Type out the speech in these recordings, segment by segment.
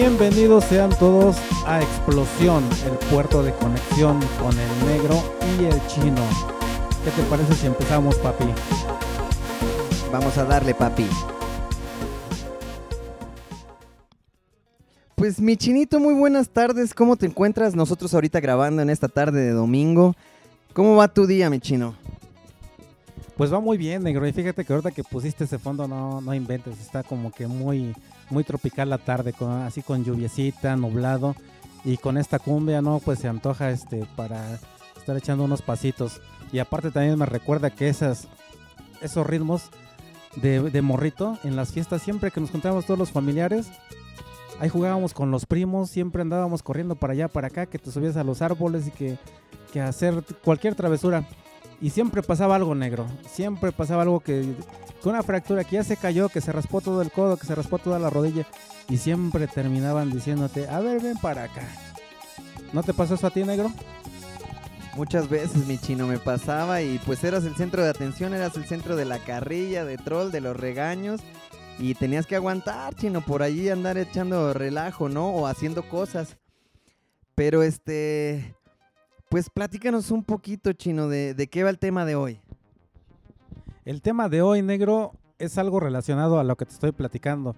Bienvenidos sean todos a Explosión, el puerto de conexión con el negro y el chino. ¿Qué te parece si empezamos, papi? Vamos a darle, papi. Pues mi chinito, muy buenas tardes. ¿Cómo te encuentras? Nosotros ahorita grabando en esta tarde de domingo. ¿Cómo va tu día, mi chino? Pues va muy bien, negro. Y fíjate que ahorita que pusiste ese fondo, no, no inventes. Está como que muy, muy tropical la tarde, con, así con lluviecita, nublado. Y con esta cumbia, ¿no? Pues se antoja este para estar echando unos pasitos. Y aparte también me recuerda que esas, esos ritmos de, morrito en las fiestas, siempre que nos juntábamos todos los familiares, ahí jugábamos con los primos, siempre andábamos corriendo para allá, para acá, que te subías a los árboles y que, que hacer cualquier travesura. Y siempre pasaba algo negro. Siempre pasaba algo que. Con una fractura que ya se cayó, que se raspó todo el codo, que se raspó toda la rodilla. Y siempre terminaban diciéndote: A ver, ven para acá. ¿No te pasó eso a ti, negro? Muchas veces, mi chino, me pasaba y pues eras el centro de atención, eras el centro de la carrilla, de troll, de los regaños. Y tenías que aguantar, chino, por allí andar echando relajo, ¿no? O haciendo cosas. Pero este. Pues platícanos un poquito, Chino, de, de, qué va el tema de hoy. El tema de hoy, negro, es algo relacionado a lo que te estoy platicando.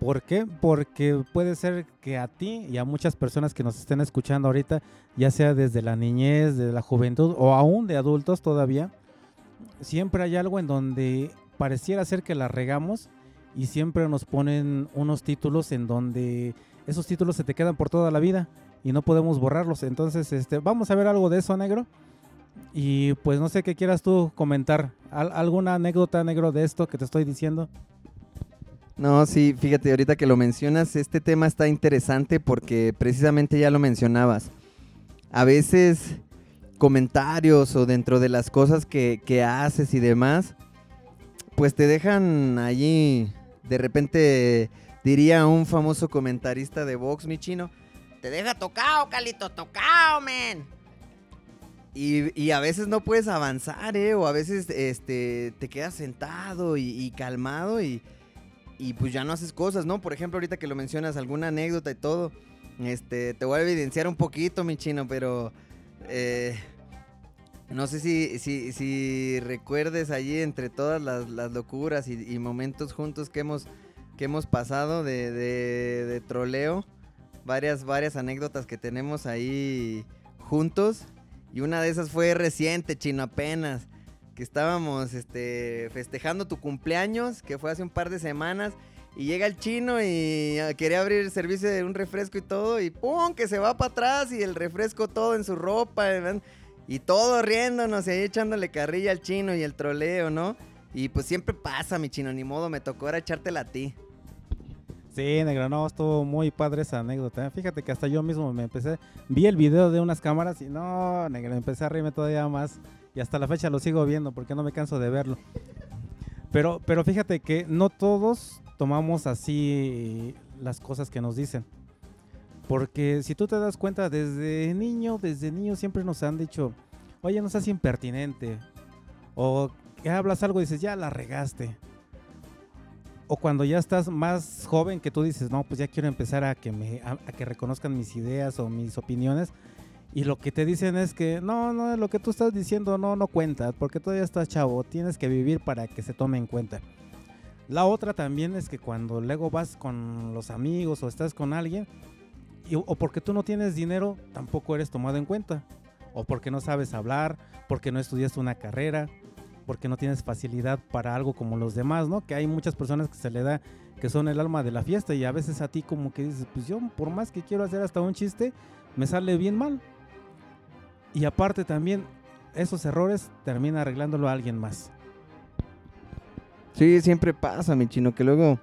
¿Por qué? Porque puede ser que a ti y a muchas personas que nos estén escuchando ahorita, ya sea desde la niñez, desde la juventud o aún de adultos todavía, siempre hay algo en donde pareciera ser que la regamos y siempre nos ponen unos títulos en donde esos títulos se te quedan por toda la vida y no podemos borrarlos. Entonces, este, vamos a ver algo de eso, negro. Y pues no sé qué quieras tú comentar. ¿Alguna anécdota, negro, de esto que te estoy diciendo? No, sí, fíjate, ahorita que lo mencionas, este tema está interesante porque precisamente ya lo mencionabas. A veces comentarios o dentro de las cosas que, que haces y demás, pues te dejan allí, de repente diría un famoso comentarista de Vox, mi chino, te deja tocado, Calito, tocado, men. Y, y, a veces no puedes avanzar, ¿eh? O a veces este, te quedas sentado y, calmado y, y pues ya no haces cosas, ¿no? Por ejemplo, ahorita que lo mencionas, alguna anécdota y todo, este, te voy a evidenciar un poquito, mi chino, pero eh, no sé si, si, si, recuerdes allí entre todas las, locuras y, momentos juntos que hemos, que hemos pasado de, de troleo varias, varias anécdotas que tenemos ahí juntos. Y una de esas fue reciente, chino, apenas. Que estábamos este, festejando tu cumpleaños, que fue hace un par de semanas. Y llega el chino y ah, quería abrir el servicio de un refresco y todo. Y ¡pum! Que se va para atrás y el refresco todo en su ropa. Y todo riéndonos y ahí echándole carrilla al chino y el troleo, ¿no? Y pues siempre pasa, mi chino, ni modo, me tocó ahora echártela a ti. Sí, negro, no, estuvo muy padre esa anécdota. ¿eh? Fíjate que hasta yo mismo me empecé, vi el video de unas cámaras y no, negro, empecé a reírme todavía más. Y hasta la fecha lo sigo viendo porque no me canso de verlo. Pero, pero fíjate que no todos tomamos así las cosas que nos dicen. Porque si tú te das cuenta, desde niño, desde niño siempre nos han dicho, oye, no seas impertinente. O que hablas algo y dices, ya la regaste o cuando ya estás más joven que tú dices, no, pues ya quiero empezar a que me a, a, que reconozcan mis ideas o mis opiniones y lo que te dicen es que no, no, lo que tú estás diciendo no no cuenta, porque todavía estás chavo, tienes que vivir para que se tome en cuenta. La otra también es que cuando luego vas con los amigos o estás con alguien y, o porque tú no tienes dinero, tampoco eres tomado en cuenta. O porque no sabes hablar, porque no estudiaste una carrera, porque no tienes facilidad para algo como los demás, ¿no? Que hay muchas personas que se le da que son el alma de la fiesta y a veces a ti como que dices, pues yo por más que quiero hacer hasta un chiste, me sale bien mal. Y aparte también esos errores termina arreglándolo a alguien más. Sí, siempre pasa, mi chino, que luego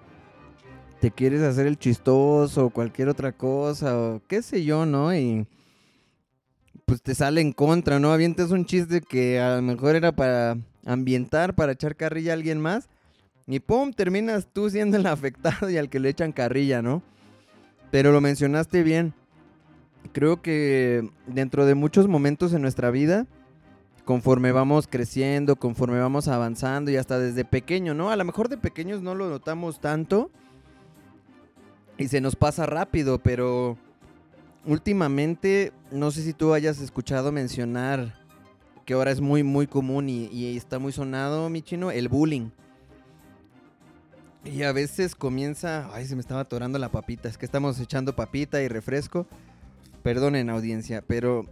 te quieres hacer el chistoso o cualquier otra cosa o qué sé yo, ¿no? Y pues te sale en contra, ¿no? Avientas un chiste que a lo mejor era para ambientar, para echar carrilla a alguien más. Y pum, terminas tú siendo el afectado y al que le echan carrilla, ¿no? Pero lo mencionaste bien. Creo que dentro de muchos momentos en nuestra vida, conforme vamos creciendo, conforme vamos avanzando y hasta desde pequeño, ¿no? A lo mejor de pequeños no lo notamos tanto. y se nos pasa rápido, pero últimamente, no sé si tú hayas escuchado mencionar que ahora es muy, muy común y, está muy sonado, mi chino, el bullying. Y a veces comienza, ay, se me estaba atorando la papita, es que estamos echando papita y refresco. Perdonen audiencia, pero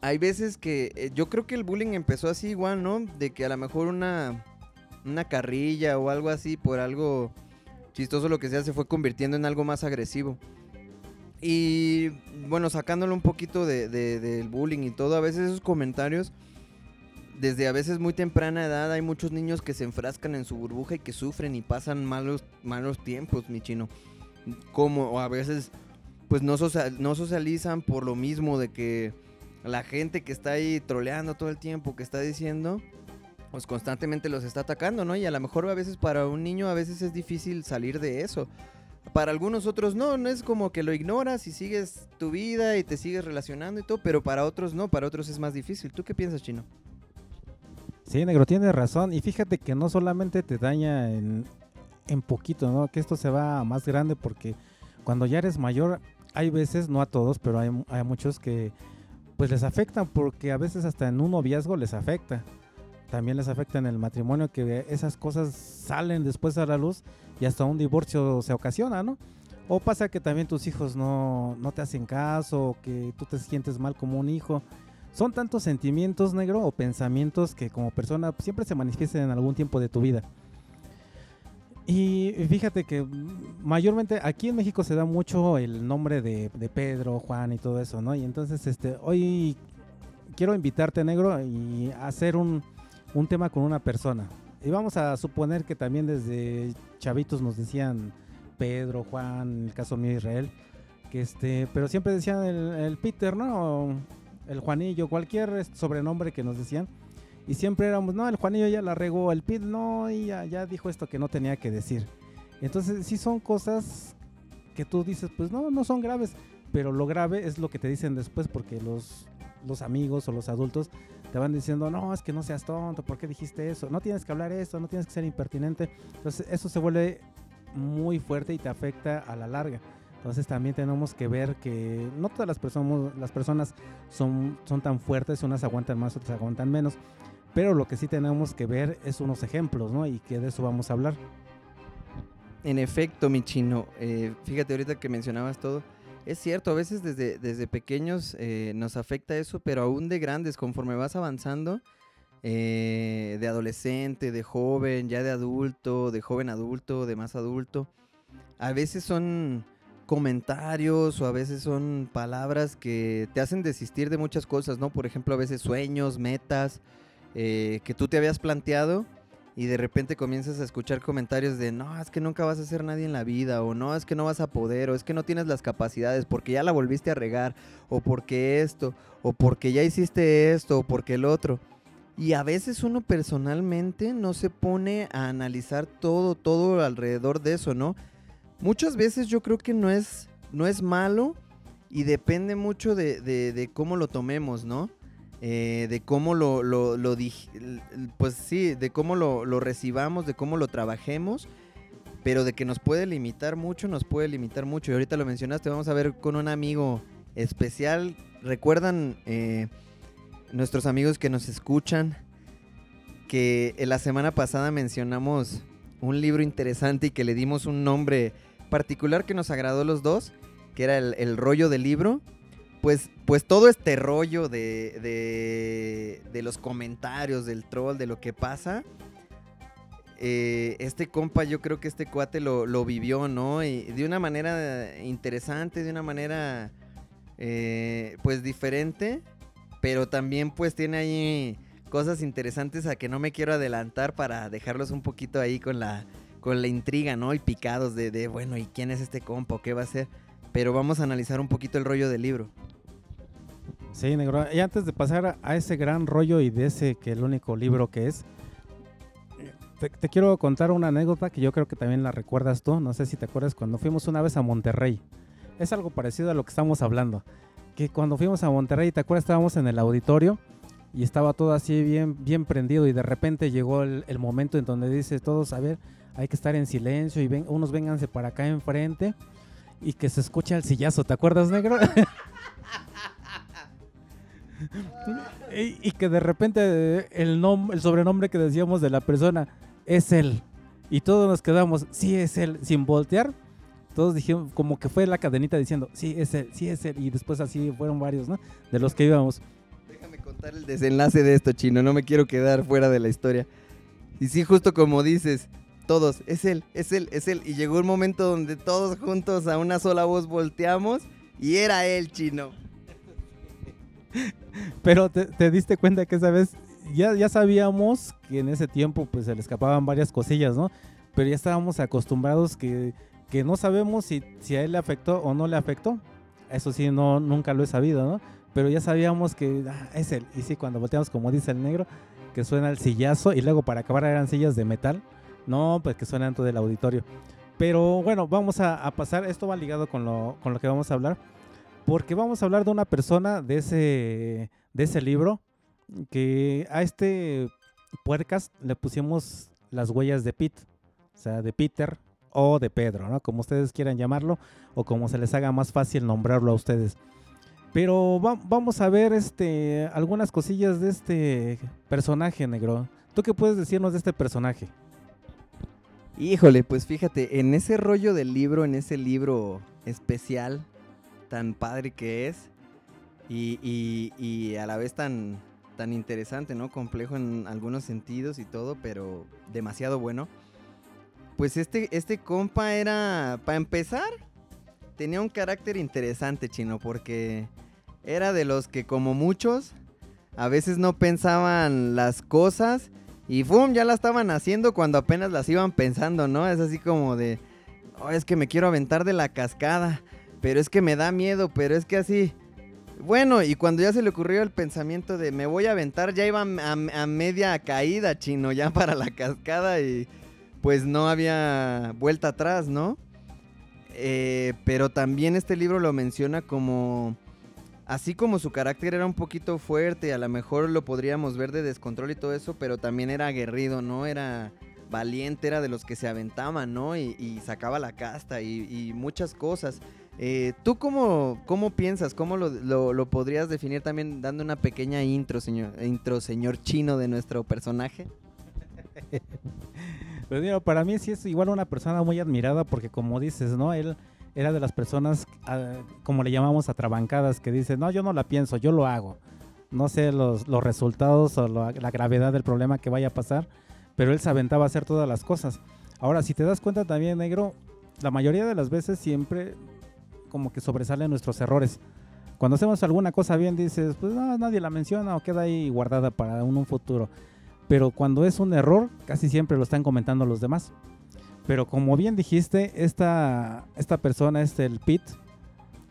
hay veces que eh, yo creo que el bullying empezó así igual, ¿no? De que a lo mejor una, una carrilla o algo así por algo chistoso lo que sea se fue convirtiendo en algo más agresivo. Y bueno, sacándolo un poquito de, de- del bullying y todo, a veces esos comentarios, desde a veces muy temprana edad, hay muchos niños que se enfrascan en su burbuja y que sufren y pasan malos, malos tiempos, mi chino. Como o a veces, pues no, social- no socializan por lo mismo de que la gente que está ahí troleando todo el tiempo, que está diciendo, pues constantemente los está atacando, ¿no? Y a lo mejor a veces para un niño a veces es difícil salir de eso. Para algunos otros no, no es como que lo ignoras y sigues tu vida y te sigues relacionando y todo, pero para otros no, para otros es más difícil. ¿Tú qué piensas, Chino? Sí, negro, tienes razón. Y fíjate que no solamente te daña en, en poquito, ¿no? Que esto se va más grande porque cuando ya eres mayor, hay veces, no a todos, pero hay, hay muchos que pues les afectan porque a veces hasta en un noviazgo les afecta. También les afecta en el matrimonio que esas cosas salen después a la luz y hasta un divorcio se ocasiona, ¿no? O pasa que también tus hijos no, no te hacen caso, que tú te sientes mal como un hijo. Son tantos sentimientos, negro, o pensamientos que como persona siempre se manifiestan en algún tiempo de tu vida. Y fíjate que mayormente aquí en México se da mucho el nombre de, de Pedro, Juan y todo eso, ¿no? Y entonces este, hoy quiero invitarte, negro, y hacer un, un tema con una persona. Y vamos a suponer que también desde chavitos nos decían Pedro, Juan, el caso mío Israel, que este, pero siempre decían el, el Peter, ¿no? El Juanillo, cualquier sobrenombre que nos decían. Y siempre éramos, no, el Juanillo ya la regó, el Pit no, y ya, ya dijo esto que no tenía que decir. Entonces, sí son cosas que tú dices, pues no, no son graves, pero lo grave es lo que te dicen después, porque los, los amigos o los adultos te van diciendo, no, es que no seas tonto, ¿por qué dijiste eso? No tienes que hablar eso, no tienes que ser impertinente. Entonces, eso se vuelve muy fuerte y te afecta a la larga. Entonces también tenemos que ver que no todas las personas, las personas son, son tan fuertes, unas aguantan más, otras aguantan menos. Pero lo que sí tenemos que ver es unos ejemplos, ¿no? Y que de eso vamos a hablar. En efecto, mi chino, eh, fíjate ahorita que mencionabas todo, es cierto, a veces desde, desde pequeños eh, nos afecta eso, pero aún de grandes, conforme vas avanzando, eh, de adolescente, de joven, ya de adulto, de joven adulto, de más adulto, a veces son comentarios o a veces son palabras que te hacen desistir de muchas cosas, ¿no? Por ejemplo, a veces sueños, metas eh, que tú te habías planteado y de repente comienzas a escuchar comentarios de no, es que nunca vas a ser nadie en la vida, o no, es que no vas a poder, o es que no tienes las capacidades porque ya la volviste a regar, o porque esto, o porque ya hiciste esto, o porque el otro. Y a veces uno personalmente no se pone a analizar todo, todo alrededor de eso, ¿no? Muchas veces yo creo que no es, no es malo y depende mucho de, de- de cómo lo tomemos, ¿no? Eh, de cómo lo, lo, pues sí, de cómo lo, lo recibamos, de cómo lo trabajemos, pero de que nos puede limitar mucho, nos puede limitar mucho. Y ahorita lo mencionaste, vamos a ver con un amigo especial. ¿Recuerdan eh, nuestros amigos que nos escuchan que la semana pasada mencionamos un libro interesante y que le dimos un nombre particular que nos agradó a los dos, que era el, el rollo del libro? Pues, pues todo este rollo de, de, de los comentarios, del troll, de lo que pasa, eh, este compa, yo creo que este cuate lo, lo vivió, ¿no? Y de una manera interesante, de una manera, eh, pues diferente, pero también pues tiene ahí cosas interesantes a que no me quiero adelantar para dejarlos un poquito ahí con la, con la intriga, ¿no? Y picados de, bueno, ¿y quién es este compa? ¿Qué va a ser? Pero vamos a analizar un poquito el rollo del libro. Sí, negro. Y antes de pasar a, ese gran rollo y de ese que el único libro que es, te, te quiero contar una anécdota que yo creo que también la recuerdas tú. No sé si te acuerdas cuando fuimos una vez a Monterrey. Es algo parecido a lo que estamos hablando. Que cuando fuimos a Monterrey, ¿te acuerdas? Estábamos en el auditorio y estaba todo así bien, bien prendido y de repente llegó el, el momento en donde dice todos, a ver, hay que estar en silencio y ven, unos vénganse para acá enfrente y que se escucha el sillazo, ¿te acuerdas, negro? y, que de repente el, el sobrenombre que decíamos de la persona es él. Y todos nos quedamos, sí es él, sin voltear. Todos dijeron, como que fue la cadenita diciendo, sí es él, sí es él. Y después así fueron varios, ¿no? De los que íbamos. Déjame contar el desenlace de esto, chino. No me quiero quedar fuera de la historia. Y sí, justo como dices, todos, es él, es él, es él. Y llegó un momento donde todos juntos a una sola voz volteamos y era él, chino. Pero te, te diste cuenta que esa vez ya, ya sabíamos que en ese tiempo pues se le escapaban varias cosillas, ¿no? Pero ya estábamos acostumbrados que, que no sabemos si, si a él le afectó o no le afectó. Eso sí, no, nunca lo he sabido, ¿no? Pero ya sabíamos que ah, es él. Y sí, cuando volteamos, como dice el negro, que suena el sillazo y luego para acabar eran sillas de metal. No, pues que suenan todo el auditorio. Pero bueno, vamos a, a pasar. Esto va ligado con lo, con lo que vamos a hablar. Porque vamos a hablar de una persona de ese, de ese libro que a este puercas le pusimos las huellas de Pete, o sea, de Peter o de Pedro, ¿no? Como ustedes quieran llamarlo o como se les haga más fácil nombrarlo a ustedes. Pero va- vamos a ver este, algunas cosillas de este personaje negro. ¿Tú qué puedes decirnos de este personaje? Híjole, pues fíjate, en ese rollo del libro, en ese libro especial, tan padre que es, y, y- y a la vez tan, tan interesante, ¿no? Complejo en algunos sentidos y todo, pero demasiado bueno. Pues este, este compa era, para empezar, tenía un carácter interesante, chino, porque era de los que como muchos, a veces no pensaban las cosas y ¡fum! ya la estaban haciendo cuando apenas las iban pensando, ¿no? Es así como de, "Oh, es que me quiero aventar de la cascada, pero es que me da miedo, pero es que así... Bueno, y cuando ya se le ocurrió el pensamiento de me voy a aventar, ya iba a, a media caída, chino, ya para la cascada y pues no había vuelta atrás, ¿no? Eh, pero también este libro lo menciona como... Así como su carácter era un poquito fuerte, a lo mejor lo podríamos ver de descontrol y todo eso, pero también era aguerrido, ¿no? Era valiente, era de los que se aventaban, ¿no? Y, sacaba la casta y muchas cosas. Eh, ¿Tú cómo, cómo piensas? ¿Cómo lo, lo- lo podrías definir también dando una pequeña intro, señor, intro, señor chino, de nuestro personaje? Pues mira, para mí sí es igual una persona muy admirada porque como dices, ¿no? Él era de las personas, ah, como le llamamos, atrabancadas, que dice, no, yo no la pienso, yo lo hago. No sé los, los resultados o la gravedad del problema que vaya a pasar, pero él se aventaba a hacer todas las cosas. Ahora, si te das cuenta también, negro, la mayoría de las veces siempre como que sobresalen nuestros errores. Cuando hacemos alguna cosa bien dices, pues no, nadie la menciona o queda ahí guardada para un, un futuro. Pero cuando es un error, casi siempre lo están comentando los demás. Pero como bien dijiste, esta, esta persona, este el Pete,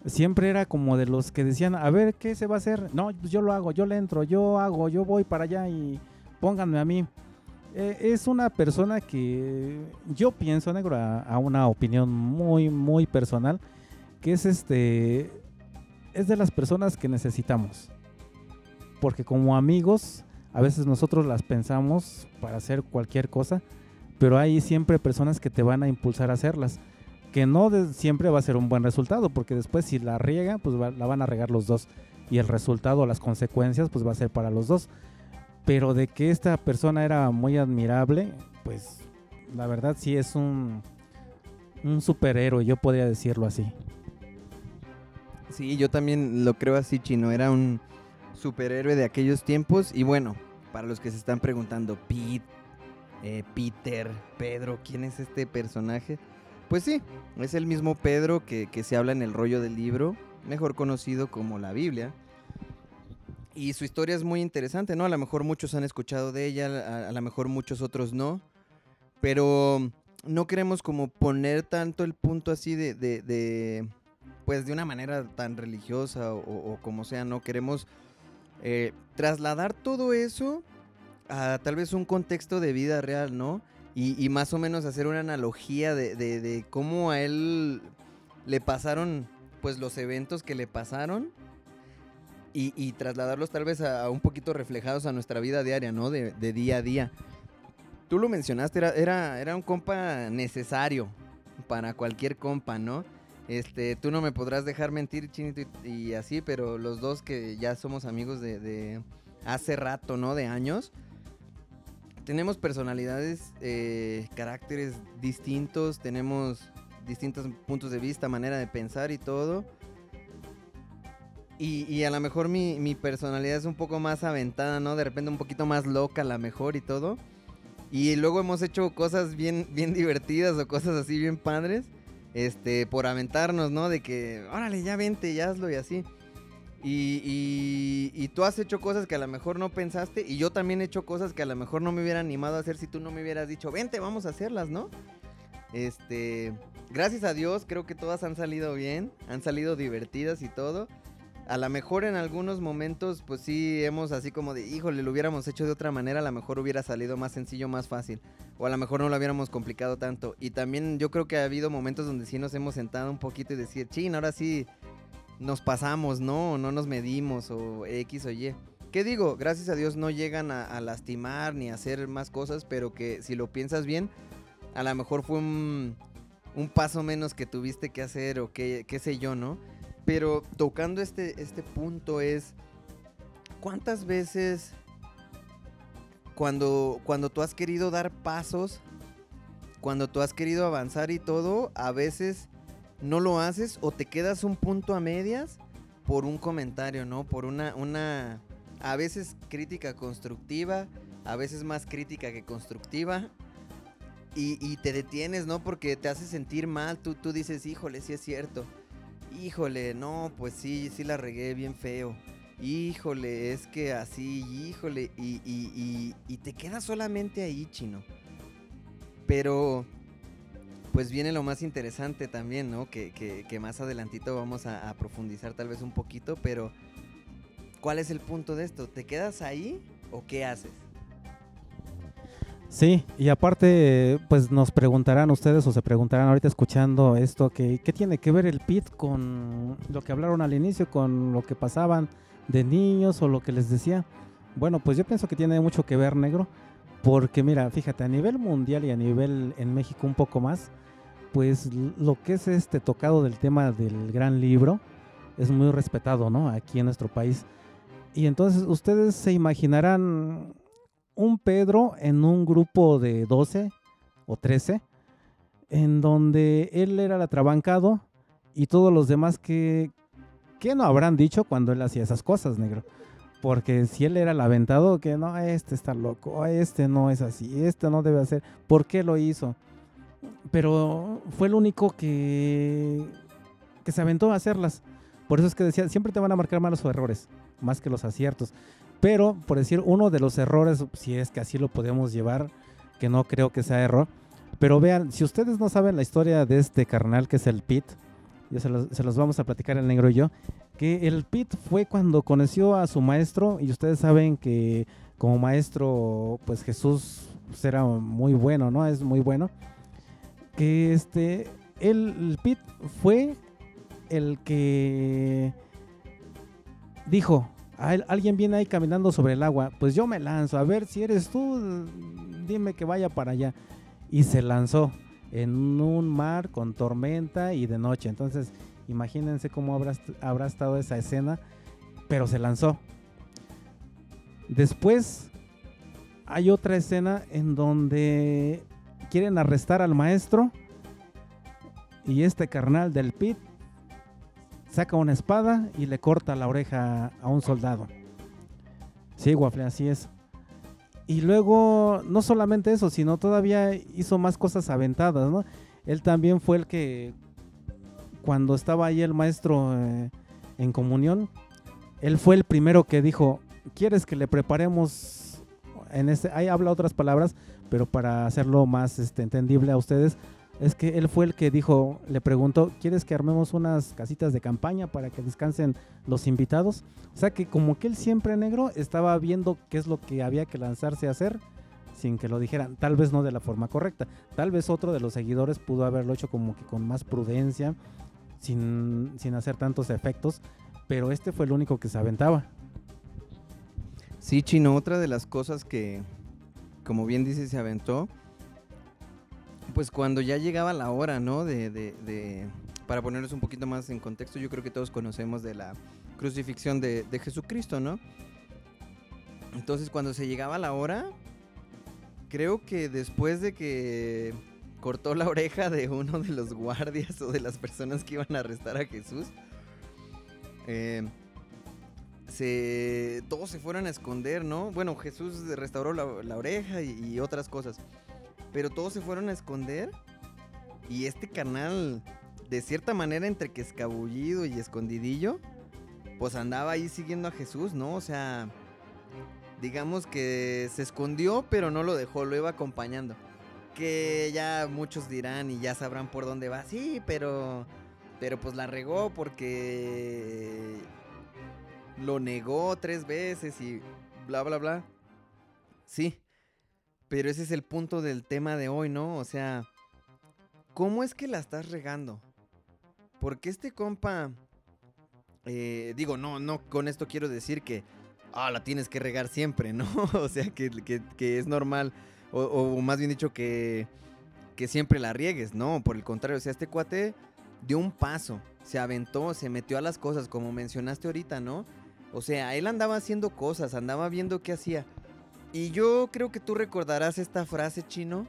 siempre era como de los que decían, a ver, ¿qué se va a hacer? No, pues yo lo hago, yo le entro, yo hago, yo voy para allá y pónganme a mí. Eh, es una persona que yo pienso, negro, a, a una opinión muy, muy personal, que es este, es de las personas que necesitamos. Porque como amigos, a veces nosotros las pensamos para hacer cualquier cosa, pero hay siempre personas que te van a impulsar a hacerlas. Que no siempre va a ser un buen resultado, porque después si la riega, pues va- la van a regar los dos. Y el resultado, las consecuencias, pues va a ser para los dos. Pero de que esta persona era muy admirable, pues la verdad sí es un, un superhéroe, yo podría decirlo así. Sí, yo también lo creo así, Chino. Era un superhéroe de aquellos tiempos. Y bueno, para los que se están preguntando, Pete, eh, Peter, Pedro, ¿quién es este personaje? Pues sí, es el mismo Pedro que, que se habla en el rollo del libro, mejor conocido como la Biblia. Y su historia es muy interesante, ¿no? A lo mejor muchos han escuchado de ella, a, lo mejor muchos otros no. Pero no queremos como poner tanto el punto así de- de, pues de una manera tan religiosa o, como sea, no queremos eh, trasladar todo eso a tal vez un contexto de vida real, ¿no? Y, más o menos hacer una analogía de, de- de cómo a él le pasaron pues los eventos que le pasaron y, trasladarlos tal vez a, un poquito reflejados a nuestra vida diaria, ¿no? De, día a día. Tú lo mencionaste, era, era, era, un compa necesario para cualquier compa, ¿no? Este, tú no me podrás dejar mentir, Chinito, y, así, pero los dos que ya somos amigos de, hace rato, ¿no? De años. Tenemos personalidades, eh, caracteres distintos, tenemos distintos puntos de vista, manera de pensar y todo. Y, a lo mejor mi, personalidad es un poco más aventada, ¿no? De repente un poquito más loca a lo mejor y todo. Y luego hemos hecho cosas bien, bien divertidas o cosas así bien padres. Este, por aventarnos, ¿no? De que, órale, ya vente, ya hazlo y así. Y, y, tú has hecho cosas que a lo mejor no pensaste. Y yo también he hecho cosas que a lo mejor no me hubiera animado a hacer si tú no me hubieras dicho, vente, vamos a hacerlas, ¿no? Este, gracias a Dios, creo que todas han salido bien, han salido divertidas y todo a lo mejor en algunos momentos, pues sí, hemos así como de, híjole, lo hubiéramos hecho de otra manera, a lo mejor hubiera salido más sencillo, más fácil. O a lo mejor no lo hubiéramos complicado tanto. Y también yo creo que ha habido momentos donde sí nos hemos sentado un poquito y decir, chin, ahora sí nos pasamos, ¿no? O no nos medimos, o X o Y. ¿Qué digo? Gracias a Dios no llegan a, lastimar ni a hacer más cosas, pero que si lo piensas bien, a lo mejor fue un, un paso menos que tuviste que hacer o qué, qué sé yo, ¿no? Pero tocando este, este punto es, ¿cuántas veces cuando, cuando tú has querido dar pasos, cuando tú has querido avanzar y todo, a veces no lo haces o te quedas un punto a medias por un comentario, ¿no? Por una, una, a veces crítica constructiva, a veces más crítica que constructiva. Y, te detienes, ¿no? Porque te hace sentir mal, tú, tú dices, híjole, sí es cierto híjole, no, pues sí, sí la regué bien feo. Híjole, es que así, híjole, y, y, y, te quedas solamente ahí, chino. Pero, pues viene lo más interesante también, ¿no? Que, que, más adelantito vamos a, profundizar tal vez un poquito, pero ¿cuál es el punto de esto? ¿Te quedas ahí o qué haces? Sí, y aparte, pues nos preguntarán ustedes o se preguntarán ahorita escuchando esto, que, ¿qué tiene que ver el PIT con lo que hablaron al inicio, con lo que pasaban de niños o lo que les decía? Bueno, pues yo pienso que tiene mucho que ver, negro, porque mira, fíjate, a nivel mundial y a nivel en México un poco más, pues lo que es este tocado del tema del gran libro es muy respetado, ¿no? Aquí en nuestro país. Y entonces ustedes se imaginarán un Pedro en un grupo de 12 o 13, en donde él era el atrabancado y todos los demás que, que no habrán dicho cuando él hacía esas cosas, negro. Porque si él era el aventado, que no, este está loco, este no es así, este no debe hacer, ¿por qué lo hizo? Pero fue el único que, que se aventó a hacerlas. Por eso es que decía, siempre te van a marcar malos errores, más que los aciertos. Pero, por decir, uno de los errores, si es que así lo podemos llevar, que no creo que sea error. Pero vean, si ustedes no saben la historia de este carnal que es el Pit, ya se los, vamos a platicar el negro y yo, que el Pit fue cuando conoció a su maestro y ustedes saben que como maestro, pues Jesús pues, era muy bueno, ¿no? Es muy bueno. Que este, el, el Pit fue el que dijo, alguien viene ahí caminando sobre el agua, pues yo me lanzo, a ver si eres tú, dime que vaya para allá. Y se lanzó en un mar con tormenta y de noche. Entonces, imagínense cómo habrá, estado esa escena, pero se lanzó. Después hay otra escena en donde quieren arrestar al maestro y este carnal del pit saca una espada y le corta la oreja a un soldado. Sí, Waffle, así es. Y luego, no solamente eso, sino todavía hizo más cosas aventadas, ¿no? Él también fue el que, cuando estaba ahí el maestro eh, en comunión, él fue el primero que dijo, ¿quieres que le preparemos en este, ahí habla otras palabras, pero para hacerlo más este, entendible a ustedes, es que él fue el que dijo, le preguntó, ¿quieres que armemos unas casitas de campaña para que descansen los invitados? O sea que como que él siempre negro estaba viendo qué es lo que había que lanzarse a hacer sin que lo dijeran, tal vez no de la forma correcta, tal vez otro de los seguidores pudo haberlo hecho como que con más prudencia, sin, sin hacer tantos efectos, pero este fue el único que se aventaba. Sí, Chino, otra de las cosas que, como bien dice, se aventó, pues cuando ya llegaba la hora, ¿no? De, para ponernos un poquito más en contexto, yo creo que todos conocemos de la crucifixión de, Jesucristo, ¿no? Entonces cuando se llegaba la hora, creo que después de que cortó la oreja de uno de los guardias o de las personas que iban a arrestar a Jesús, eh, se, todos se fueron a esconder, ¿no? Bueno, Jesús restauró la, oreja y, otras cosas. Pero todos se fueron a esconder. Y este canal, de cierta manera, entre que escabullido y escondidillo, pues andaba ahí siguiendo a Jesús, ¿no? O sea, digamos que se escondió, pero no lo dejó, lo iba acompañando. Que ya muchos dirán y ya sabrán por dónde va. Sí, pero. Pero pues la regó porque lo negó tres veces y bla, bla, bla. Sí, pero ese es el punto del tema de hoy, ¿no? O sea, ¿cómo es que la estás regando? Porque este compa, eh, digo, no, no, con esto quiero decir que, ah, la tienes que regar siempre, ¿no? o sea, que, que, es normal, o, o, más bien dicho, que, que siempre la riegues, ¿no? Por el contrario, o sea, este cuate dio un paso, se aventó, se metió a las cosas, como mencionaste ahorita, ¿no? O sea, él andaba haciendo cosas, andaba viendo qué hacía. Y yo creo que tú recordarás esta frase, chino.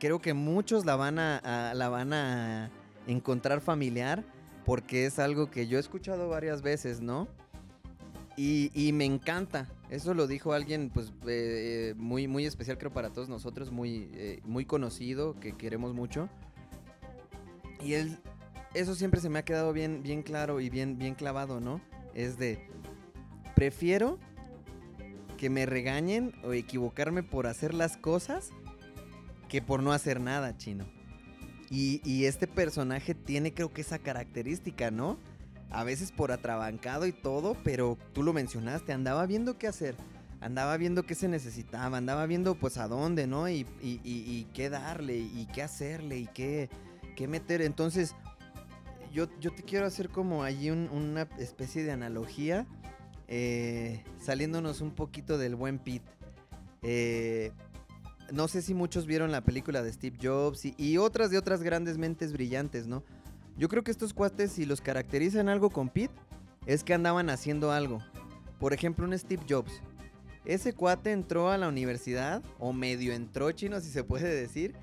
Creo que muchos la van a, a, la van a encontrar familiar porque es algo que yo he escuchado varias veces, ¿no? Y, y me encanta. Eso lo dijo alguien, pues, eh, muy, muy especial, creo, para todos nosotros, muy, eh, muy conocido, que queremos mucho. Y él, eso siempre se me ha quedado bien, bien claro y bien, bien clavado, ¿no? Es de, prefiero que me regañen o equivocarme por hacer las cosas que por no hacer nada, chino. Y, y, este personaje tiene creo que esa característica, ¿no? A veces por atrabancado y todo, pero tú lo mencionaste, andaba viendo qué hacer, andaba viendo qué se necesitaba, andaba viendo pues a dónde, ¿no? Y, y, y qué darle, y qué hacerle, y qué, qué meter. Entonces, yo, yo te quiero hacer como allí un, una especie de analogía, eh, saliéndonos un poquito del buen Pete. Eh, no sé si muchos vieron la película de Steve Jobs y, y, otras de otras grandes mentes brillantes, ¿no? Yo creo que estos cuates, si los caracterizan algo con Pete, es que andaban haciendo algo. Por ejemplo, un Steve Jobs. Ese cuate entró a la universidad, o medio entró chino, si se puede decir,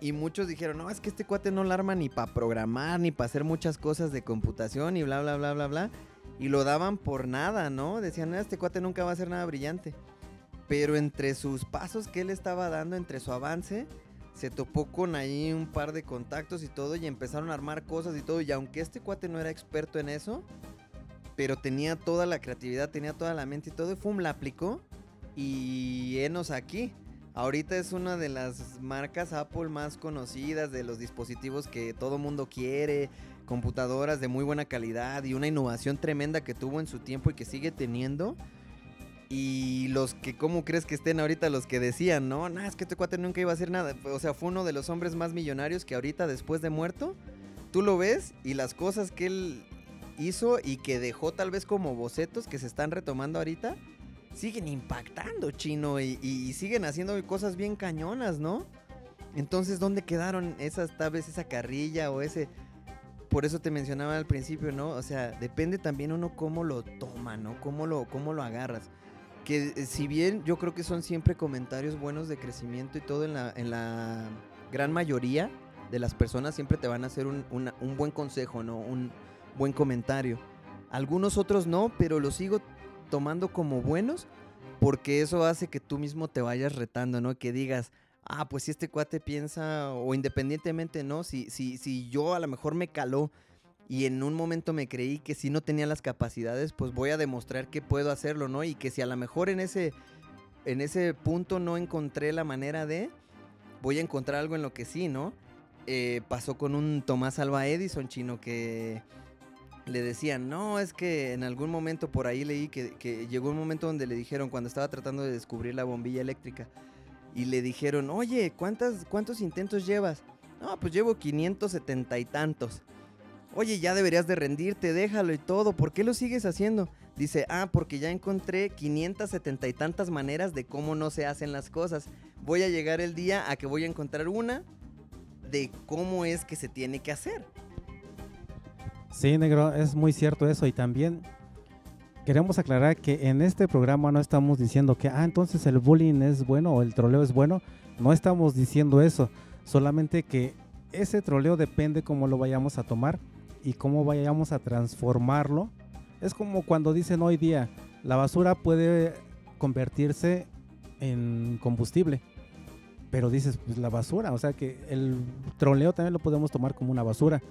y muchos dijeron, no, es que este cuate no la arma ni para programar, ni para hacer muchas cosas de computación, y bla, bla, bla, bla, bla. Y lo daban por nada, ¿no? Decían, no, este cuate nunca va a hacer nada brillante. Pero entre sus pasos que él estaba dando, entre su avance, se topó con ahí un par de contactos y todo, y empezaron a armar cosas y todo. Y aunque este cuate no era experto en eso, pero tenía toda la creatividad, tenía toda la mente y todo, y Fum la aplicó. Y enos aquí. Ahorita es una de las marcas Apple más conocidas, de los dispositivos que todo mundo quiere, computadoras de muy buena calidad y una innovación tremenda que tuvo en su tiempo y que sigue teniendo. Y los que, ¿cómo crees que estén ahorita los que decían, no? Nah, es que este cuate nunca iba a hacer nada. O sea, fue uno de los hombres más millonarios que ahorita, después de muerto, tú lo ves y las cosas que él hizo y que dejó tal vez como bocetos que se están retomando ahorita siguen impactando, chino, y, y, siguen haciendo cosas bien cañonas, ¿no? Entonces, ¿dónde quedaron esas, tal vez esa carrilla o ese... Por eso te mencionaba al principio, ¿no? O sea, depende también uno cómo lo toma, ¿no? Cómo lo, cómo lo agarras. Que eh, si bien yo creo que son siempre comentarios buenos de crecimiento y todo en la, en la gran mayoría de las personas siempre te van a hacer un, un buen consejo, ¿no? Un buen comentario. Algunos otros no, pero lo sigo tomando como buenos porque eso hace que tú mismo te vayas retando, ¿no? Que digas, ah, pues si este cuate piensa, o independientemente, ¿no? Si, si, si yo a lo mejor me caló y en un momento me creí que si no tenía las capacidades, pues voy a demostrar que puedo hacerlo, ¿no? Y que si a lo mejor en ese, en ese punto no encontré la manera de, voy a encontrar algo en lo que sí, ¿no? Eh, pasó con un Tomás Alba Edison chino que le decían, no, es que en algún momento por ahí leí que, que, llegó un momento donde le dijeron, cuando estaba tratando de descubrir la bombilla eléctrica, y le dijeron, oye, ¿cuántas, ¿cuántos intentos llevas? No, pues llevo 570 y tantos. oye, ya deberías de rendirte, déjalo y todo, ¿por qué lo sigues haciendo? Dice, ah, porque ya encontré 570 y tantas maneras de cómo no se hacen las cosas. Voy a llegar el día a que voy a encontrar una de cómo es que se tiene que hacer. Sí, negro, es muy cierto eso. Y también queremos aclarar que en este programa no estamos diciendo que, ah, entonces el bullying es bueno o el troleo es bueno. No estamos diciendo eso. Solamente que ese troleo depende cómo lo vayamos a tomar y cómo vayamos a transformarlo es como cuando dicen hoy día, la basura puede convertirse en combustible. Pero dices, pues la basura, o sea que el troleo también lo podemos tomar como una basura.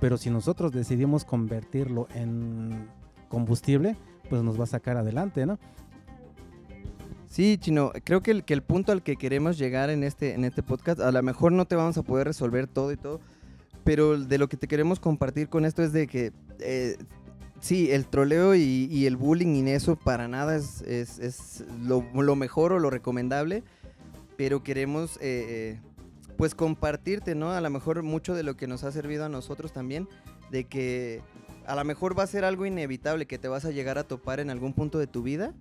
Pero si nosotros decidimos convertirlo en combustible, pues nos va a sacar adelante, ¿no? Sí, Chino, creo que el, que el punto al que queremos llegar en este, en este podcast, a lo mejor no te vamos a poder resolver todo y todo, pero de lo que te queremos compartir con esto es de que eh, Sí, el troleo y, el bullying y eso para nada es, es, lo, mejor o lo recomendable, pero queremos eh, eh, pues compartirte, ¿no? A lo mejor mucho de lo que nos ha servido a nosotros también, de que a lo mejor va a ser algo inevitable que te vas a llegar a topar en algún punto de tu vida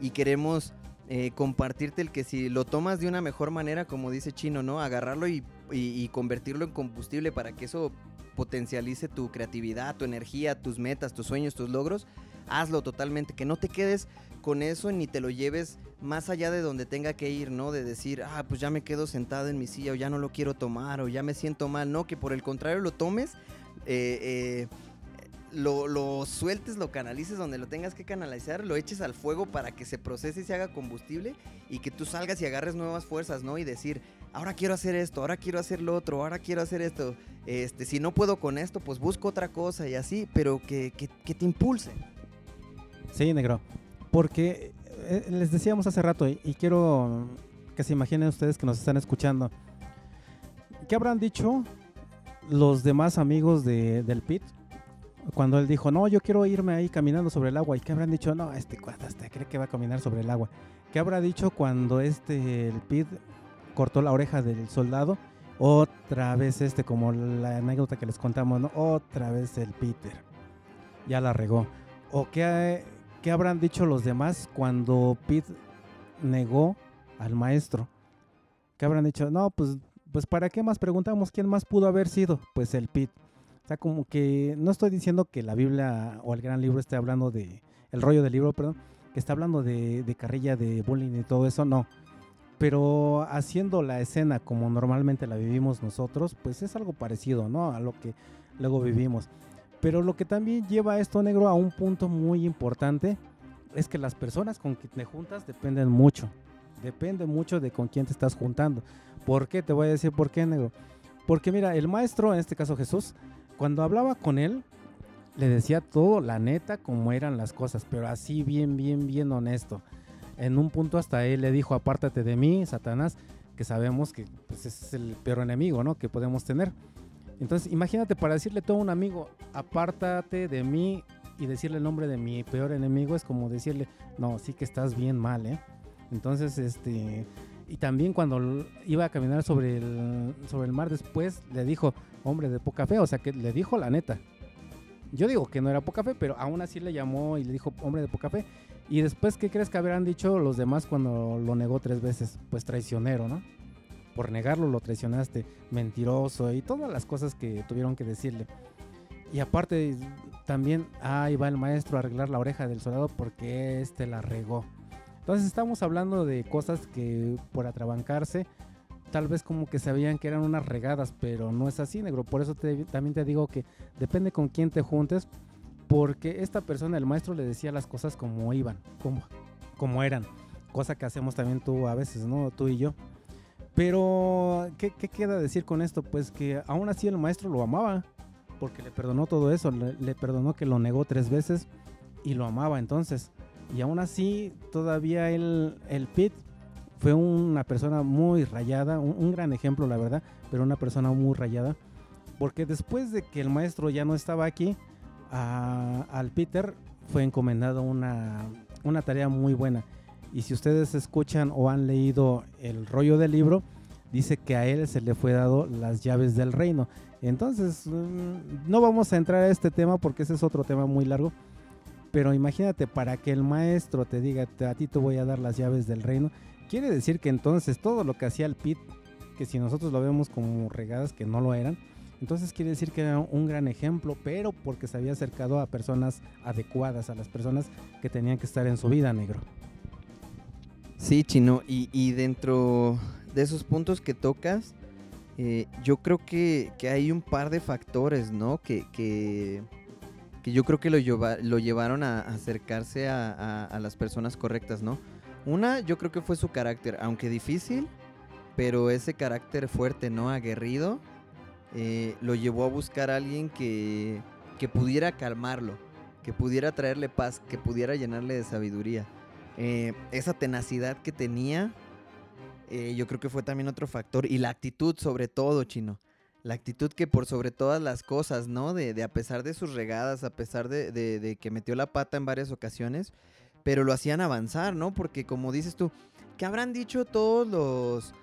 y queremos eh, compartirte el que si lo tomas de una mejor manera, como dice Chino, ¿no? Agarrarlo y, y convertirlo en combustible para que eso potencialice tu creatividad, tu energía, tus metas, tus sueños, tus logros, hazlo totalmente, que no te quedes con eso ni te lo lleves más allá de donde tenga que ir, ¿no? De decir, ah, pues ya me quedo sentado en mi silla o ya no lo quiero tomar o ya me siento mal, no, que por el contrario lo tomes, eh, eh, lo, sueltes, lo canalices donde lo tengas que canalizar, lo eches al fuego para que se procese y se haga combustible y que tú salgas y agarres nuevas fuerzas, ¿no? Y decir, ahora quiero hacer esto, ahora quiero hacer lo otro, ahora quiero hacer esto. Este, si no puedo con esto, pues busco otra cosa y así, pero que, te impulse. Sí, negro. Porque eh, les decíamos hace rato, y, quiero que se imaginen ustedes que nos están escuchando. ¿Qué habrán dicho los demás amigos del Pit cuando él dijo, no, yo quiero irme ahí caminando sobre el agua? ¿Y qué habrán dicho? No, este cuate hasta cree que va a caminar sobre el agua. ¿Qué habrá dicho cuando este, el Pit cortó la oreja del soldado. Otra vez este, como la anécdota que les contamos, ¿no? Otra vez el Peter. Ya la regó. ¿O qué, qué habrán dicho los demás cuando Pete negó al maestro? ¿Qué habrán dicho? No, pues, pues ¿para qué más preguntamos quién más pudo haber sido? Pues el Pete. O sea, como que no estoy diciendo que la Biblia o el gran libro esté hablando de, el rollo del libro, perdón, que está hablando de, de carrilla, de bullying y todo eso, no pero haciendo la escena como normalmente la vivimos nosotros, pues es algo parecido, ¿no? A lo que luego vivimos. Pero lo que también lleva esto negro a un punto muy importante es que las personas con quien te juntas dependen mucho. Depende mucho de con quién te estás juntando. ¿Por qué? Te voy a decir por qué, negro. Porque mira, el maestro, en este caso Jesús, cuando hablaba con él, le decía todo, la neta, como eran las cosas, pero así bien, bien, bien honesto en un punto hasta él le dijo, apártate de mí, Satanás, que sabemos que pues, es el peor enemigo, ¿no? Que podemos tener. Entonces, imagínate para decirle todo un amigo, apártate de mí y decirle el nombre de mi peor enemigo es como decirle, no, sí que estás bien mal, ¿eh? Entonces, este, y también cuando iba a caminar sobre el, sobre el mar después, le dijo, hombre de poca fe, o sea que le dijo la neta. Yo digo que no era poca fe, pero aún así le llamó y le dijo, hombre de poca fe. Y después, ¿qué crees que habrán dicho los demás cuando lo negó tres veces? Pues traicionero, ¿no? Por negarlo lo traicionaste, mentiroso y todas las cosas que tuvieron que decirle. Y aparte, también, ahí va el maestro a arreglar la oreja del soldado porque este la regó. Entonces estamos hablando de cosas que por atrabancarse, tal vez como que sabían que eran unas regadas, pero no es así, negro. Por eso también te digo que depende con quién te juntes porque esta persona, el maestro, le decía las cosas como iban, como, como eran, cosa que hacemos también tú a veces, ¿no? Tú y yo. Pero, ¿qué, queda decir con esto? Pues que aún así el maestro lo amaba, porque le perdonó todo eso, le, perdonó que lo negó tres veces y lo amaba entonces. Y aún así, todavía el, el Pit fue una persona muy rayada, un, un, gran ejemplo, la verdad, pero una persona muy rayada, porque después de que el maestro ya no estaba aquí, al Peter fue encomendado una, una tarea muy buena. Y si ustedes escuchan o han leído el rollo del libro, dice que a él se le fue dado las llaves del reino. Entonces, mm, no vamos a entrar a este tema porque ese es otro tema muy largo. Pero imagínate, para que el maestro te diga, a ti te voy a dar las llaves del reino, quiere decir que entonces todo lo que hacía el Pit, que si nosotros lo vemos como regadas, que no lo eran, entonces quiere decir que era un gran ejemplo, pero porque se había acercado a personas adecuadas, a las personas que tenían que estar en su vida, negro. Sí, chino, y, dentro de esos puntos que tocas, eh, yo creo que, hay un par de factores, ¿no? Que, que, yo creo que lo, lo llevaron a acercarse a, las personas correctas, ¿no? Una, yo creo que fue su carácter, aunque difícil, pero ese carácter fuerte, ¿no? Aguerrido, eh, lo llevó a buscar a alguien que, que pudiera calmarlo, que pudiera traerle paz, que pudiera llenarle de sabiduría. Eh, esa tenacidad que tenía, eh, yo creo que fue también otro factor. Y la actitud sobre todo, chino. La actitud que por sobre todas las cosas, ¿no? De, a pesar de sus regadas, a pesar de, que metió la pata en varias ocasiones, pero lo hacían avanzar, ¿no? Porque como dices tú, ¿qué habrán dicho todos los...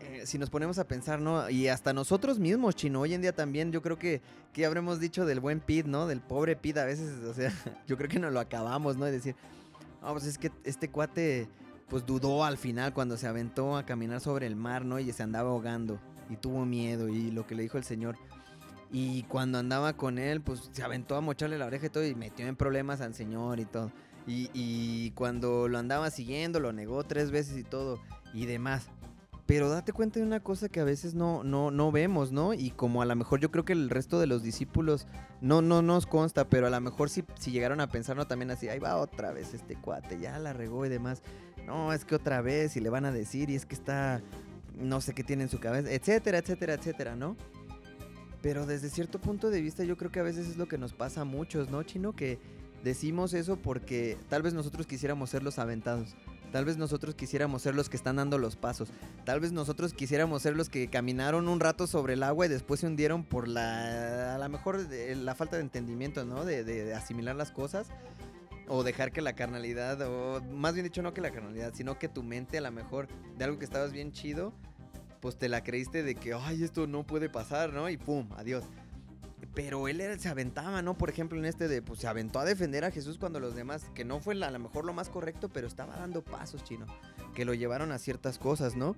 Eh, si nos ponemos a pensar, ¿no? Y hasta nosotros mismos, chino, hoy en día también, yo creo que, que habremos dicho del buen Pete, ¿no? Del pobre Pete, a veces, o sea, yo creo que nos lo acabamos, ¿no? De decir, no, pues es que este cuate pues dudó al final cuando se aventó a caminar sobre el mar, ¿no? Y se andaba ahogando y tuvo miedo y lo que le dijo el Señor. Y cuando andaba con él, pues se aventó a mocharle la oreja y todo y metió en problemas al Señor y todo. Y, cuando lo andaba siguiendo, lo negó tres veces y todo y demás. Pero date cuenta de una cosa que a veces no, no, no vemos, ¿no? Y como a lo mejor yo creo que el resto de los discípulos no, no nos consta, pero a lo mejor si, si llegaron a pensarlo también así, ahí va otra vez este cuate, ya la regó y demás. No, es que otra vez y le van a decir y es que está, no sé qué tiene en su cabeza, etcétera, etcétera, etcétera, ¿no? Pero desde cierto punto de vista yo creo que a veces es lo que nos pasa a muchos, ¿no, Chino? Que decimos eso porque tal vez nosotros quisiéramos ser los aventados. Tal vez nosotros quisiéramos ser los que están dando los pasos. Tal vez nosotros quisiéramos ser los que caminaron un rato sobre el agua y después se hundieron por la, a lo mejor la falta de entendimiento, ¿no? De, asimilar las cosas. O dejar que la carnalidad, o más bien dicho, no que la carnalidad, sino que tu mente a lo mejor de algo que estabas bien chido, pues te la creíste de que, ay, esto no puede pasar, ¿no? Y pum, adiós. Pero él se aventaba, ¿no? Por ejemplo, en este de, pues se aventó a defender a Jesús cuando los demás, que no fue a lo mejor lo más correcto, pero estaba dando pasos, chino, que lo llevaron a ciertas cosas, ¿no?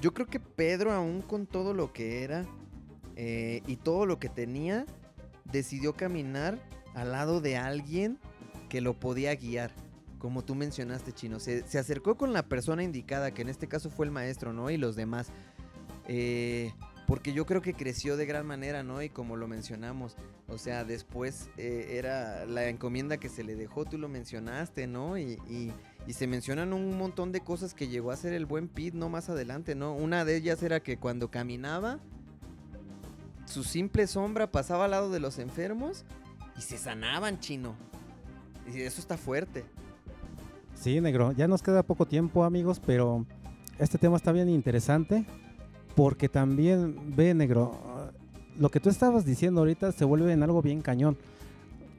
Yo creo que Pedro, aún con todo lo que era eh, y todo lo que tenía, decidió caminar al lado de alguien que lo podía guiar. Como tú mencionaste, Chino, se, se acercó con la persona indicada, que en este caso fue el maestro, ¿no? Y los demás. Eh, porque yo creo que creció de gran manera, ¿no? Y como lo mencionamos, o sea, después eh, era la encomienda que se le dejó, tú lo mencionaste, ¿no? Y, y, se mencionan un montón de cosas que llegó a ser el buen Pete, ¿no? Más adelante, ¿no? Una de ellas era que cuando caminaba, su simple sombra pasaba al lado de los enfermos y se sanaban, chino. Y eso está fuerte. Sí, negro, ya nos queda poco tiempo, amigos, pero este tema está bien interesante. Porque también, ve negro, lo que tú estabas diciendo ahorita se vuelve en algo bien cañón.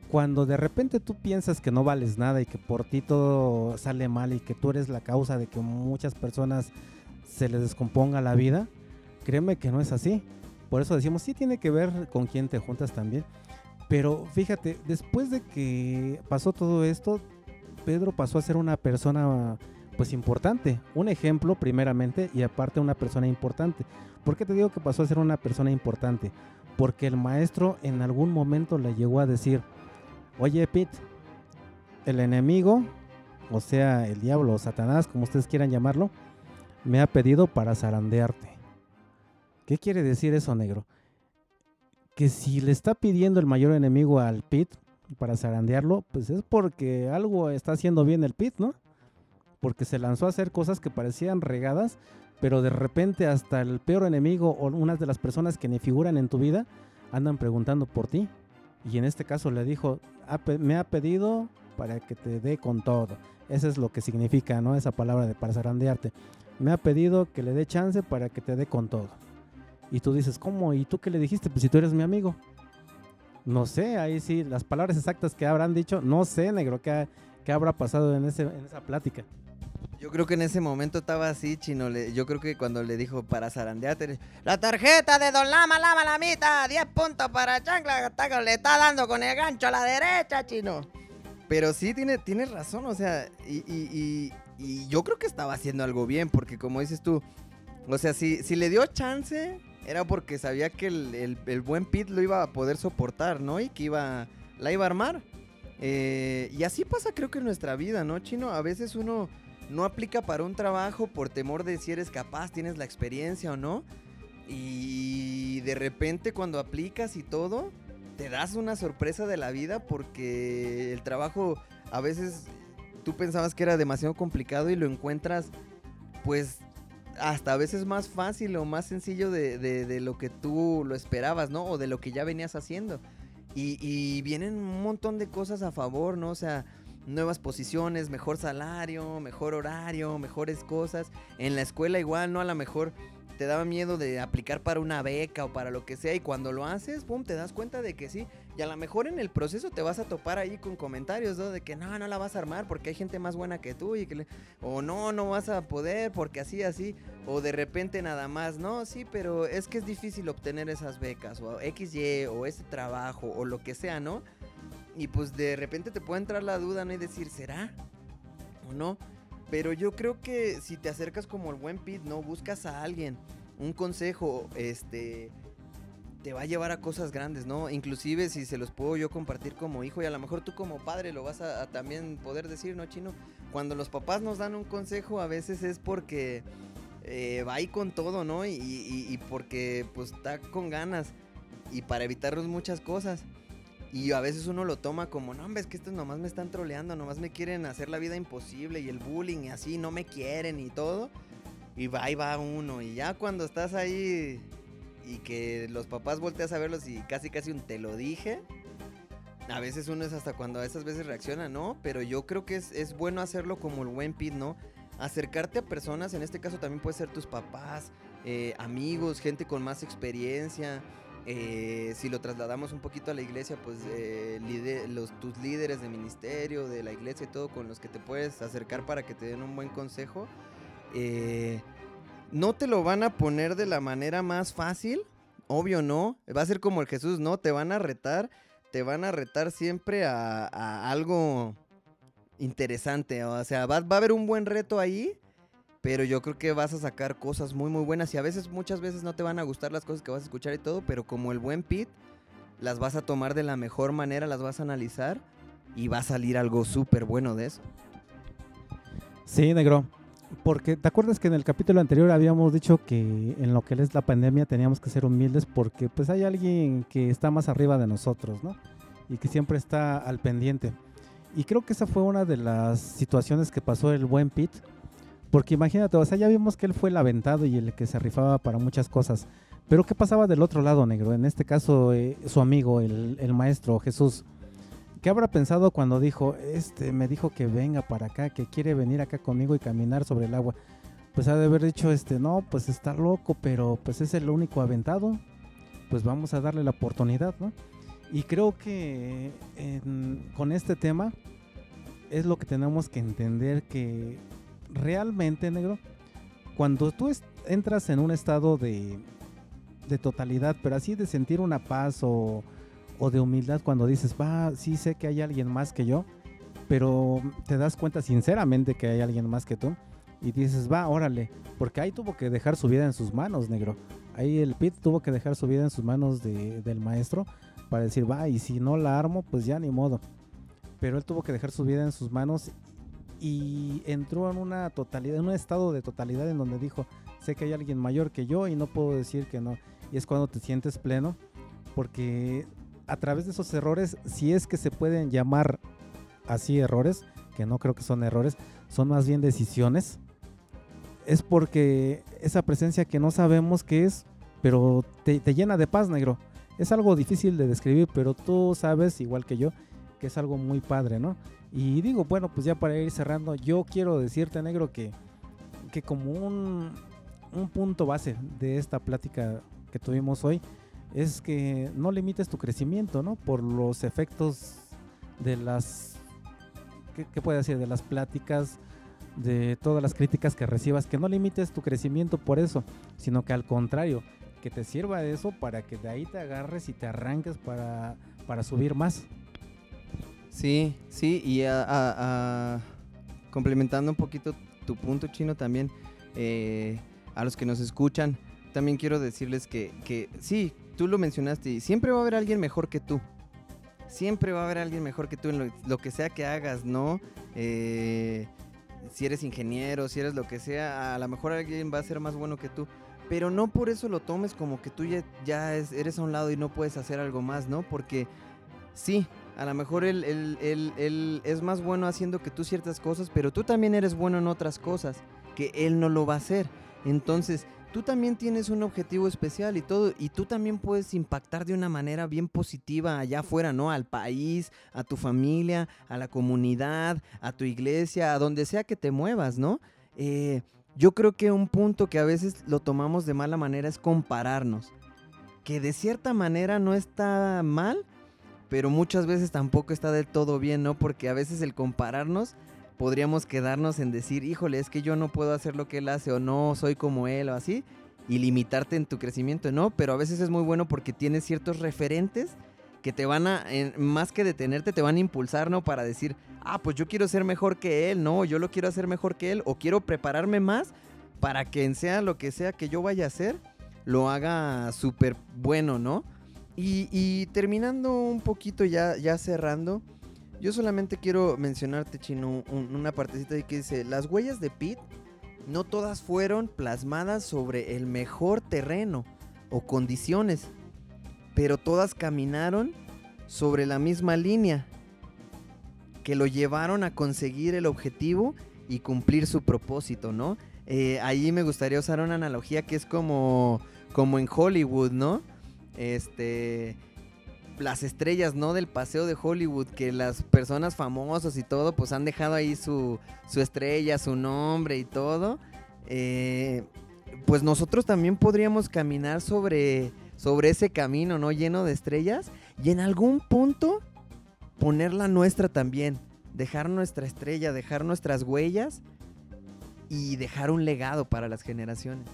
Cuando de repente tú piensas que no vales nada y que por ti todo sale mal y que tú eres la causa de que muchas personas se les descomponga la vida, créeme que no es así. Por eso decimos, sí tiene que ver con quién te juntas también. Pero fíjate, después de que pasó todo esto, Pedro pasó a ser una persona pues importante, un ejemplo primeramente y aparte una persona importante. ¿Por qué te digo que pasó a ser una persona importante? Porque el maestro en algún momento le llegó a decir, oye Pete, el enemigo, o sea, el diablo o Satanás, como ustedes quieran llamarlo, me ha pedido para zarandearte. ¿Qué quiere decir eso, negro? Que si le está pidiendo el mayor enemigo al Pete para zarandearlo, pues es porque algo está haciendo bien el Pete, ¿no? Porque se lanzó a hacer cosas que parecían regadas, pero de repente hasta el peor enemigo o unas de las personas que ni figuran en tu vida andan preguntando por ti. Y en este caso le dijo, me ha pedido para que te dé con todo. Eso es lo que significa, ¿no? Esa palabra de para zarandearte. Me ha pedido que le dé chance para que te dé con todo. Y tú dices, ¿cómo? ¿Y tú qué le dijiste? Pues si tú eres mi amigo. No sé, ahí sí, las palabras exactas que habrán dicho, no sé, negro, qué, qué habrá pasado en, ese, en esa plática. Yo creo que en ese momento estaba así, chino. le- yo creo que cuando le dijo para zarandearte, la tarjeta de Don Lama Lama Lamita, 10 puntos para Chancla, le está dando con el gancho a la derecha, chino. Pero sí, tiene, tiene razón, o sea, y, y- y- yo creo que estaba haciendo algo bien, porque como dices tú, o sea, si, si le dio chance, era porque sabía que el, el- buen Pete lo iba a poder soportar, ¿no? Y que iba, la iba a armar. Eh, y así pasa creo que en nuestra vida, ¿no, Chino? A veces uno no aplica para un trabajo por temor de si eres capaz, tienes la experiencia o no. Y de repente cuando aplicas y todo, te das una sorpresa de la vida porque el trabajo a veces tú pensabas que era demasiado complicado y lo encuentras pues hasta a veces más fácil o más sencillo de, de- lo que tú lo esperabas, ¿no? O de lo que ya venías haciendo. Y, y vienen un montón de cosas a favor, ¿no? O sea, nuevas posiciones, mejor salario, mejor horario, mejores cosas. En la escuela igual, ¿no? A lo mejor te daba miedo de aplicar para una beca o para lo que sea y cuando lo haces, pum, te das cuenta de que sí. Y a lo mejor en el proceso te vas a topar ahí con comentarios, ¿no? De que no, no la vas a armar porque hay gente más buena que tú y que o no, no vas a poder porque así, así. O de repente nada más, no, sí, pero es que es difícil obtener esas becas o XY o ese trabajo o lo que sea, ¿no? Y pues de repente te puede entrar la duda, ¿no? Y decir, ¿será? ¿O no? Pero yo creo que si te acercas como el buen Pete, ¿no? Buscas a alguien, un consejo, este, te va a llevar a cosas grandes, ¿no? Inclusive si se los puedo yo compartir como hijo y a lo mejor tú como padre lo vas a, también poder decir, ¿no, chino? Cuando los papás nos dan un consejo a veces es porque eh, va ahí con todo, ¿no? Y porque pues está con ganas y para evitarnos muchas cosas. Y a veces uno lo toma como, no, hombre, es que estos nomás me están troleando, nomás me quieren hacer la vida imposible y el bullying y así, no me quieren y todo. Y va, ahí va uno. Y ya cuando estás ahí y que los papás volteas a verlos y casi casi un te lo dije. A veces uno es hasta cuando a esas veces reacciona, ¿no? Pero yo creo que es, es bueno hacerlo como el buen Pete, ¿no? Acercarte a personas, en este caso también puede ser tus papás, eh, amigos, gente con más experiencia. eh, si lo trasladamos un poquito a la iglesia, pues eh, lide- los, tus líderes de ministerio, de la iglesia y todo, con los que te puedes acercar para que te den un buen consejo. eh, no te lo van a poner de la manera más fácil, obvio no. Va a ser como el Jesús, no, te van a retar, te van a retar siempre a, algo interesante. O sea, va, va a haber un buen reto ahí, pero yo creo que vas a sacar cosas muy, muy buenas. Y a veces, muchas veces no te van a gustar las cosas que vas a escuchar y todo, pero como el buen Pete, las vas a tomar de la mejor manera, las vas a analizar y va a salir algo súper bueno de eso. Sí, negro. Porque te acuerdas que en el capítulo anterior habíamos dicho que en lo que es la pandemia teníamos que ser humildes porque pues hay alguien que está más arriba de nosotros, ¿no? Y que siempre está al pendiente. Y creo que esa fue una de las situaciones que pasó el buen Pete. Porque imagínate, o sea, ya vimos que él fue el aventado y el que se rifaba para muchas cosas. Pero ¿qué pasaba del otro lado, negro? En este caso, eh, su amigo, el, el maestro Jesús. ¿Qué habrá pensado cuando dijo, este me dijo que venga para acá, que quiere venir acá conmigo y caminar sobre el agua? Pues ha de haber dicho, este, no, pues está loco, pero pues es el único aventado. Pues vamos a darle la oportunidad, ¿no? Y creo que con este tema es lo que tenemos que entender que realmente, negro, cuando tú entras en un estado de, de totalidad, pero así de sentir una paz o, o de humildad cuando dices, va, sí sé que hay alguien más que yo, pero te das cuenta sinceramente que hay alguien más que tú y dices, va, órale, porque ahí tuvo que dejar su vida en sus manos, negro. Ahí el Pit tuvo que dejar su vida en sus manos de- del maestro para decir, va, y si no la armo, pues ya ni modo. Pero él tuvo que dejar su vida en sus manos y entró en una totalidad, en un estado de totalidad en donde dijo, sé que hay alguien mayor que yo y no puedo decir que no. Y es cuando te sientes pleno, porque a través de esos errores, si es que se pueden llamar así errores, que no creo que son errores, son más bien decisiones, es porque esa presencia que no sabemos qué es, pero te, te llena de paz, negro. Es algo difícil de describir, pero tú sabes, igual que yo, que es algo muy padre, ¿no? Y digo, bueno, pues ya para ir cerrando, yo quiero decirte, negro, que, que como un, un punto base de esta plática que tuvimos hoy, es que no limites tu crecimiento, ¿no? Por los efectos de las, ¿qué, qué puede decir? De las pláticas de todas las críticas que recibas, que no limites tu crecimiento por eso, sino que al contrario, que te sirva eso para que de ahí te agarres y te arranques para, para subir más. Sí, sí, y a, complementando un poquito tu punto chino también, eh, a los que nos escuchan, también quiero decirles que, que sí, tú lo mencionaste, y siempre va a haber alguien mejor que tú. Siempre va a haber alguien mejor que tú en lo, que sea que hagas, ¿no? Eh, si eres ingeniero, si eres lo que sea, a lo mejor alguien va a ser más bueno que tú. Pero no por eso lo tomes como que tú ya, eres a un lado y no puedes hacer algo más, ¿no? Porque sí, a lo mejor él, él, es más bueno haciendo que tú ciertas cosas, pero tú también eres bueno en otras cosas que él no lo va a hacer. Entonces, tú también tienes un objetivo especial y todo, y tú también puedes impactar de una manera bien positiva allá afuera, ¿no? Al país, a tu familia, a la comunidad, a tu iglesia, a donde sea que te muevas, ¿no? Eh, yo creo que un punto que a veces lo tomamos de mala manera es compararnos, que de cierta manera no está mal, pero muchas veces tampoco está del todo bien, ¿no? Porque a veces el compararnos podríamos quedarnos en decir, híjole, es que yo no puedo hacer lo que él hace o no soy como él o así, y limitarte en tu crecimiento, ¿no? Pero a veces es muy bueno porque tienes ciertos referentes que te van a, más que detenerte, te van a impulsar, ¿no? Para decir, ah, pues yo quiero ser mejor que él, ¿no? Yo lo quiero hacer mejor que él, o quiero prepararme más para que sea lo que sea que yo vaya a hacer, lo haga súper bueno, ¿no? Y, terminando un poquito ya, ya cerrando, yo solamente quiero mencionarte, Chino, una partecita de que dice, las huellas de Pete no todas fueron plasmadas sobre el mejor terreno o condiciones, pero todas caminaron sobre la misma línea que lo llevaron a conseguir el objetivo y cumplir su propósito, ¿no? Eh, ahí me gustaría usar una analogía que es como, como en Hollywood, ¿no? Este, las estrellas, ¿no? Del paseo de Hollywood, que las personas famosas y todo, pues han dejado ahí su, su estrella, su nombre y todo. Eh, pues nosotros también podríamos caminar sobre, sobre ese camino, ¿no? Lleno de estrellas y en algún punto poner la nuestra también. Dejar nuestra estrella, dejar nuestras huellas y dejar un legado para las generaciones.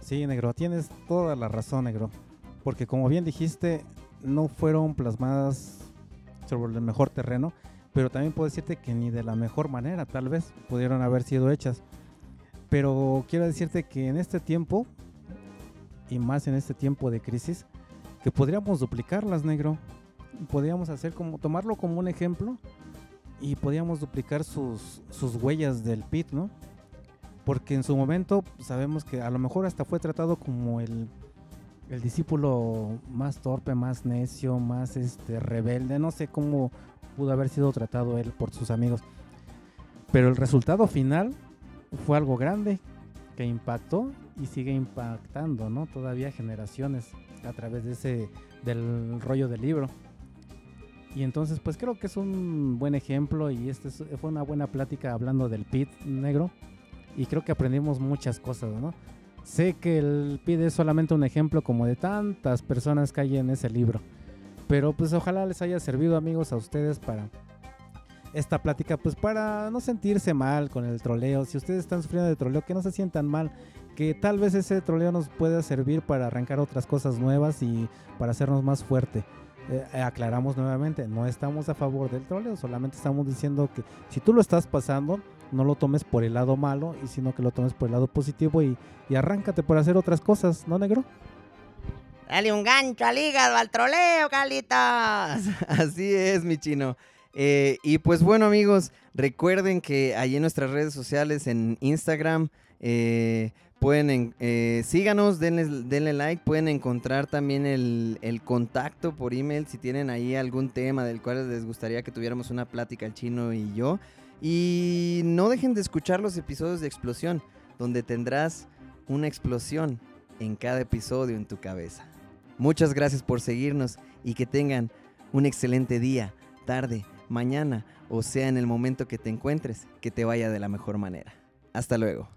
Sí, negro, tienes toda la razón, negro porque como bien dijiste, no fueron plasmadas sobre el mejor terreno, pero también puedo decirte que ni de la mejor manera, tal vez, pudieron haber sido hechas. Pero quiero decirte que en este tiempo, y más en este tiempo de crisis, que podríamos duplicarlas, negro. Podríamos hacer como, tomarlo como un ejemplo y podríamos duplicar sus, sus huellas del pit, ¿no? Porque en su momento sabemos que a lo mejor hasta fue tratado como el el discípulo más torpe, más necio, más este rebelde, no sé cómo pudo haber sido tratado él por sus amigos. Pero el resultado final fue algo grande que impactó y sigue impactando, ¿no? Todavía generaciones a través de ese del rollo del libro. Y entonces, pues creo que es un buen ejemplo y este fue una buena plática hablando del pit negro y creo que aprendimos muchas cosas, ¿no? Sé que el pide solamente un ejemplo como de tantas personas que hay en ese libro. Pero pues ojalá les haya servido amigos a ustedes para esta plática, pues para no sentirse mal con el troleo. Si ustedes están sufriendo de troleo, que no se sientan mal. Que tal vez ese troleo nos pueda servir para arrancar otras cosas nuevas y para hacernos más fuerte. Eh, aclaramos nuevamente, no estamos a favor del troleo, solamente estamos diciendo que si tú lo estás pasando, no lo tomes por el lado malo, y sino que lo tomes por el lado positivo y, arráncate por hacer otras cosas, ¿no, negro? Dale un gancho al hígado, al troleo, Calitas. Así es, mi chino. Eh, y pues bueno, amigos, recuerden que ahí en nuestras redes sociales, en Instagram, eh, pueden, eh, síganos, denle, denle, like, pueden encontrar también el, el, contacto por email si tienen ahí algún tema del cual les gustaría que tuviéramos una plática el chino y yo. Y no dejen de escuchar los episodios de Explosión, donde tendrás una explosión en cada episodio en tu cabeza. Muchas gracias por seguirnos y que tengan un excelente día, tarde, mañana o sea en el momento que te encuentres, que te vaya de la mejor manera. Hasta luego.